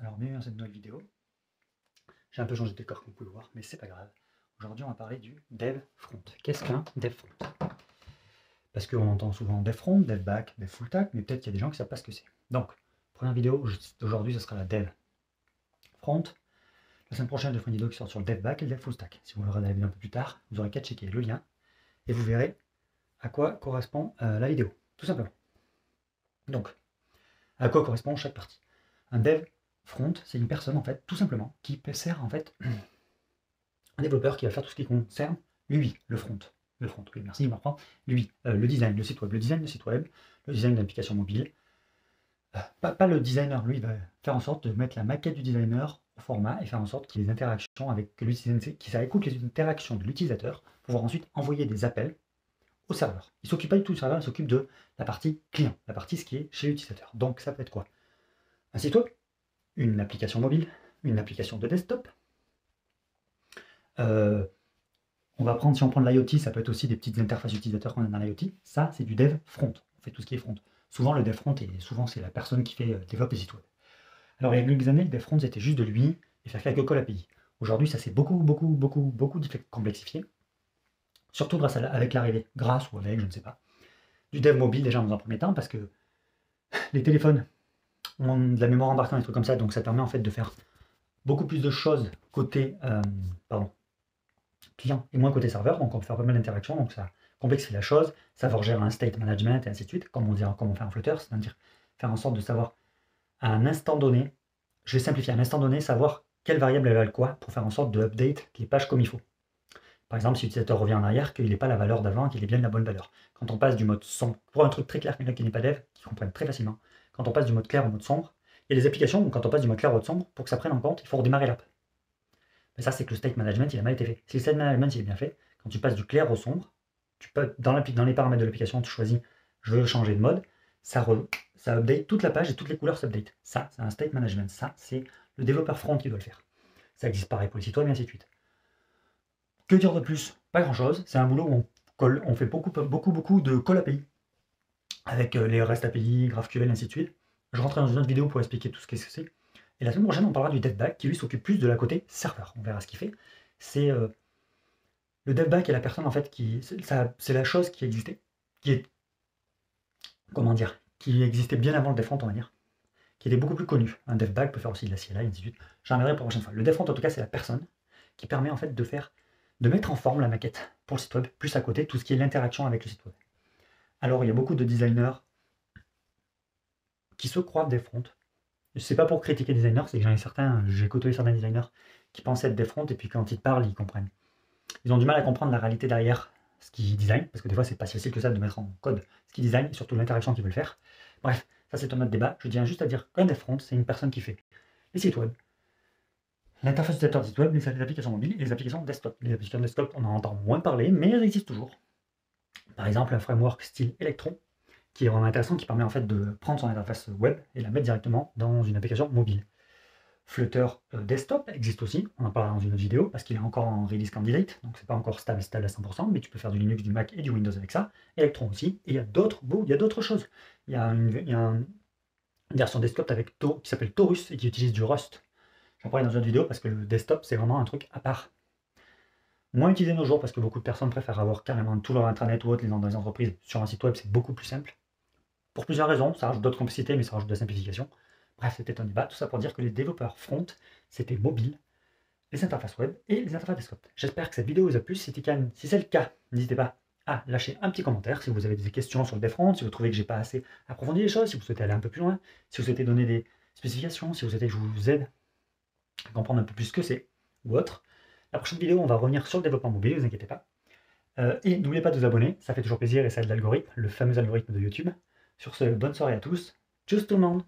alors bienvenue dans cette nouvelle vidéo. J'ai un peu changé de décor comme vous pouvez le voir, mais c'est pas grave. Aujourd'hui on va parler du dev front. Qu'est-ce qu'un dev front Parce qu'on entend souvent dev front, dev back, dev full stack, mais peut-être qu'il y a des gens qui ne savent pas ce que c'est. Donc, première vidéo d'aujourd'hui, ce sera la dev front. La semaine prochaine, je ferai une vidéo qui sort sur le dev back et le dev full stack. Si vous regardez la vidéo un peu plus tard, vous aurez qu'à checker le lien et vous verrez à quoi correspond euh, la vidéo, tout simplement. Donc, à quoi correspond chaque partie? Un dev front, c'est une personne, en fait, tout simplement, qui sert, en fait, un développeur qui va faire tout ce qui concerne lui, le front. Le front, oui, merci, je reprends. Lui, euh, le design, le site web, le design de site web, le design d'application mobile. Euh, pas, le designer, lui, il va faire en sorte de mettre la maquette du designer au format et faire en sorte qu'il y interactions avec l'utilisateur, qu'il écoute les interactions de l'utilisateur pouvoir ensuite envoyer des appels au serveur. Il ne s'occupe pas du tout du serveur, il s'occupe de la partie client, la partie ce qui est chez l'utilisateur. Donc ça peut être quoi? Un site web, une application mobile, une application de desktop. Euh, on va prendre, si on prend de l'IoT, ça peut être aussi des petites interfaces utilisateurs qu'on a dans l'IoT. Ça, c'est du dev front. On fait tout ce qui est front. Souvent, le dev front, et souvent, c'est la personne qui fait euh, développer les sites web. Alors, il y a quelques années, le dev front, c'était juste de lui et faire quelques calls API. Aujourd'hui, ça s'est beaucoup, beaucoup, beaucoup, beaucoup complexifié. Surtout grâce à avec l'arrivée, grâce ou avec, je ne sais pas, du dev mobile déjà dans un premier temps, parce que les téléphones de la mémoire embarquée, des trucs comme ça. Donc ça permet en fait de faire beaucoup plus de choses côté euh, pardon, client et moins côté serveur. Donc on peut faire pas mal d'interactions. Donc ça complexifie la chose. Savoir gérer un state management et ainsi de suite, comme on, dit, comme on fait en Flutter, c'est-à-dire faire en sorte de savoir à un instant donné, je vais simplifier, à un instant donné, savoir quelle variable elle valent quoi pour faire en sorte de update les pages comme il faut. Par exemple, si l'utilisateur revient en arrière, qu'il n'ait pas la valeur d'avant, qu'il ait bien la bonne valeur. Quand on passe du mode son, pour un truc très clair, quelqu'un qui n'est pas dev, qui comprenne très facilement, quand on passe du mode clair au mode sombre. Et les applications, quand on passe du mode clair au mode sombre, pour que ça prenne en compte, il faut redémarrer l'app. Mais ça, c'est que le state management, il a mal été fait. Si le state management, il est bien fait, quand tu passes du clair au sombre, tu peux, dans, les paramètres de l'application, tu choisis, je veux changer de mode, ça, update toute la page et toutes les couleurs s'update. Ça, c'est un state management. Ça, c'est le développeur front qui doit le faire. Ça existe pour les sites web et ainsi de suite. Que dire de plus? Pas grand chose. C'est un boulot où on, on fait beaucoup, beaucoup, beaucoup de call API avec euh, les REST API, GraphQL, ainsi de suite. Je rentrerai dans une autre vidéo pour expliquer tout ce que c'est. Et la semaine prochaine, on parlera du DevBack qui lui s'occupe plus de la côté serveur. On verra ce qu'il fait. C'est euh, le DevBack est la personne en fait qui. C'est la chose qui existait. Qui est. Comment dire Qui existait bien avant le DevFront, on va dire. Qui était beaucoup plus connu. Un DevBack peut faire aussi de la CLI, ainsi de suite. J'en reviendrai pour la prochaine fois. Le DevFront, en tout cas, c'est la personne qui permet en fait de faire. De mettre en forme la maquette pour le site web, plus à côté tout ce qui est l'interaction avec le site web. Alors, il y a beaucoup de designers qui se croient des fronts. C'est pas pour critiquer les designers, c'est que j'en ai certains, j'ai côtoyé certains designers qui pensaient être des fronts et puis quand ils parlent, ils comprennent. Ils ont du mal à comprendre la réalité derrière ce qu'ils designent, parce que des fois, c'est pas si facile que ça de mettre en code ce qu'ils designent surtout l'interaction qu'ils veulent faire. Bref, ça c'est un autre débat. Je tiens juste à dire qu'un des c'est une personne qui fait les sites web, l'interface utilisateur des sites web, les applications mobiles et les applications desktop. Les applications desktop, on en entend moins parler, mais elles existent toujours. Par exemple, un framework style Electron, qui est vraiment intéressant, qui permet en fait de prendre son interface web et la mettre directement dans une application mobile. Flutter euh, Desktop existe aussi, on en parlera dans une autre vidéo, parce qu'il est encore en release candidate, donc c'est pas encore stable stable à 100%, mais tu peux faire du Linux, du Mac et du Windows avec ça. Electron aussi, et il y a d'autres il y a d'autres choses. Il y a, une, version desktop avec qui s'appelle Taurus et qui utilise du Rust. J'en parlerai dans une autre vidéo parce que le desktop c'est vraiment un truc à part moins utilisé nos jours parce que beaucoup de personnes préfèrent avoir carrément tout leur intranet ou autre dans les entreprises sur un site web, c'est beaucoup plus simple. Pour plusieurs raisons, ça rajoute d'autres complexités, mais ça rajoute de la simplification. Bref, c'était un débat. Tout ça pour dire que les développeurs front, c'était mobile, les interfaces web et les interfaces desktop. J'espère que cette vidéo vous a plu. Si c'est le cas, n'hésitez pas à lâcher un petit commentaire si vous avez des questions sur le front, si vous trouvez que j'ai pas assez approfondi les choses, si vous souhaitez aller un peu plus loin, si vous souhaitez donner des spécifications, si vous souhaitez que je vous aide comprendre un peu plus ce que c'est ou autre. La prochaine vidéo, on va revenir sur le développement mobile, ne vous inquiétez pas. Euh, et n'oubliez pas de vous abonner, ça fait toujours plaisir et ça aide l'algorithme, le fameux algorithme de YouTube. Sur ce, bonne soirée à tous. Tchuss tout le monde